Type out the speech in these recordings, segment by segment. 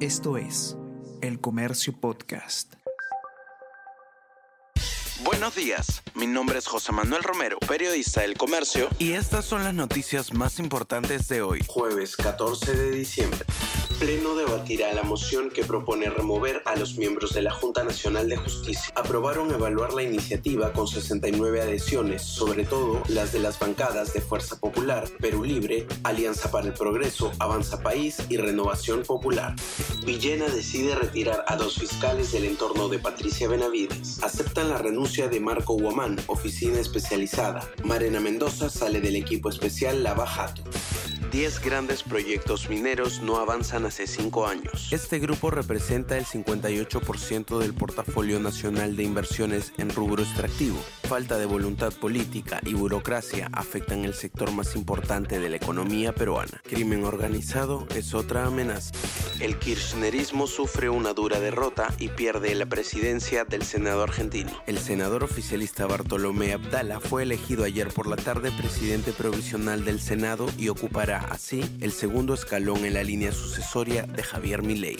Esto es El Comercio Podcast. Buenos días, mi nombre es José Manuel Romero, periodista del Comercio, y estas son las noticias más importantes de hoy, jueves 14 de diciembre. Pleno debatirá la moción que propone remover a los miembros de la Junta Nacional de Justicia. Aprobaron evaluar la iniciativa con 69 adhesiones, sobre todo las de las bancadas de Fuerza Popular, Perú Libre, Alianza para el Progreso, Avanza País y Renovación Popular. Villena decide retirar a dos fiscales del entorno de Patricia Benavides. Aceptan la renuncia de Marco Guamán, oficina especializada. Marena Mendoza sale del equipo especial Lava Jato. 10 grandes proyectos mineros no avanzan hace 5 años. Este grupo representa el 58% del portafolio nacional de inversiones en rubro extractivo. Falta de voluntad política y burocracia afectan el sector más importante de la economía peruana. Crimen organizado es otra amenaza. El kirchnerismo sufre una dura derrota y pierde la presidencia del Senado argentino. El senador oficialista Bartolomé Abdala fue elegido ayer por la tarde presidente provisional del Senado y ocupará así el segundo escalón en la línea sucesoria de Javier Milei.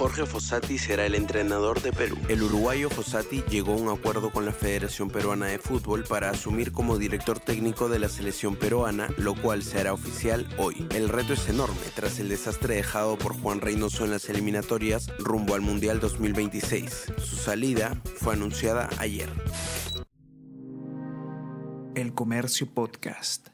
Jorge Fossati será el entrenador de Perú. El uruguayo Fossati llegó a un acuerdo con la Federación Peruana de Fútbol para asumir como director técnico de la selección peruana, lo cual se hará oficial hoy. El reto es enorme tras el desastre dejado por Juan Reynoso en las eliminatorias rumbo al Mundial 2026. Su salida fue anunciada ayer. El Comercio Podcast.